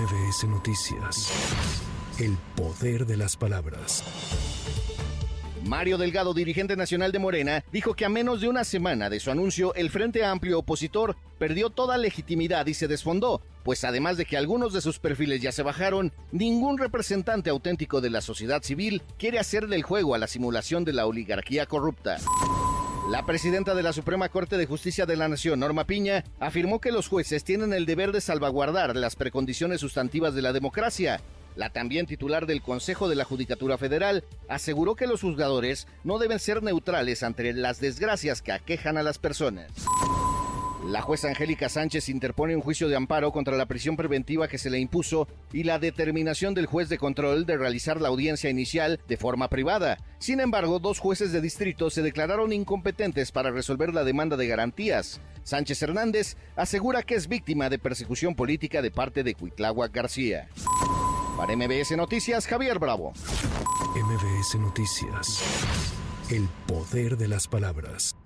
MBS Noticias. El poder de las palabras. Mario Delgado, dirigente nacional de Morena, dijo que a menos de una semana de su anuncio, el Frente Amplio opositor perdió toda legitimidad y se desfondó, pues además de que algunos de sus perfiles ya se bajaron, ningún representante auténtico de la sociedad civil quiere hacer del juego a la simulación de la oligarquía corrupta. La presidenta de la Suprema Corte de Justicia de la Nación, Norma Piña, afirmó que los jueces tienen el deber de salvaguardar las precondiciones sustantivas de la democracia. La también titular del Consejo de la Judicatura Federal aseguró que los juzgadores no deben ser neutrales ante las desgracias que aquejan a las personas. La jueza Angélica Sánchez interpone un juicio de amparo contra la prisión preventiva que se le impuso y la determinación del juez de control de realizar la audiencia inicial de forma privada. Sin embargo, dos jueces de distrito se declararon incompetentes para resolver la demanda de garantías. Sánchez Hernández asegura que es víctima de persecución política de parte de Cuitláhuac García. Para MBS Noticias, Javier Bravo. MBS Noticias. El poder de las palabras.